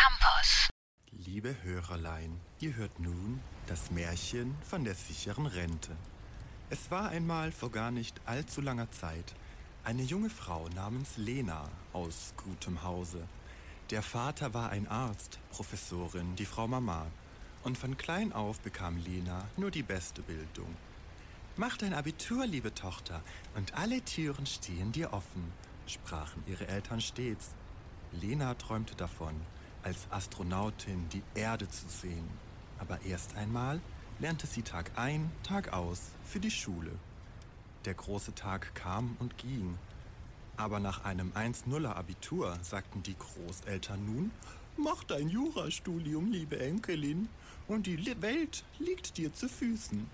Campus. Liebe Hörerlein, ihr hört nun das Märchen von der sicheren Rente. Es war einmal vor gar nicht allzu langer Zeit eine junge Frau namens Lena aus gutem Hause. Der Vater war ein Arzt, Professorin, die Frau Mama. Und von klein auf bekam Lena nur die beste Bildung. Mach dein Abitur, liebe Tochter, und alle Türen stehen dir offen, sprachen ihre Eltern stets. Lena träumte davon, als Astronautin die Erde zu sehen. Aber erst einmal lernte sie Tag ein, Tag aus für die Schule. Der große Tag kam und ging. Aber nach einem 1-0er Abitur sagten die Großeltern nun, mach dein Jurastudium, liebe Enkelin, und die Welt liegt dir zu Füßen.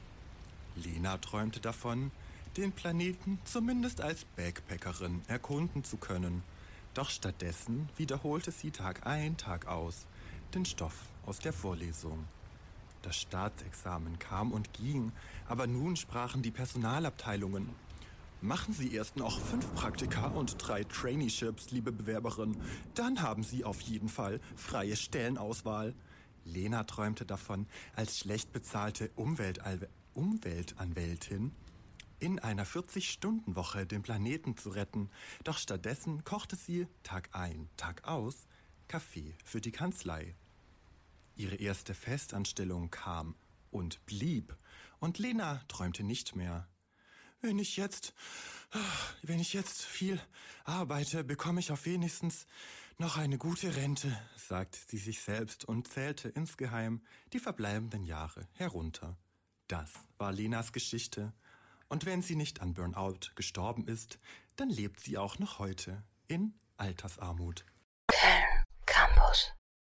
Lena träumte davon, den Planeten zumindest als Backpackerin erkunden zu können. Doch stattdessen wiederholte sie Tag ein, Tag aus den Stoff aus der Vorlesung. Das Staatsexamen kam und ging, aber nun sprachen die Personalabteilungen. Machen Sie erst noch fünf Praktika und drei Traineeships, liebe Bewerberin. Dann haben Sie auf jeden Fall freie Stellenauswahl. Lena träumte davon, als schlecht bezahlte Umweltal Umweltanwältin in einer 40-Stunden-Woche den Planeten zu retten. Doch stattdessen kochte sie Tag ein, Tag aus Kaffee für die Kanzlei. Ihre erste Festanstellung kam und blieb, und Lena träumte nicht mehr. Wenn ich jetzt, wenn ich jetzt viel arbeite, bekomme ich auf wenigstens noch eine gute Rente, sagte sie sich selbst und zählte insgeheim die verbleibenden Jahre herunter. Das war Lenas Geschichte. Und wenn sie nicht an Burnout gestorben ist, dann lebt sie auch noch heute in Altersarmut.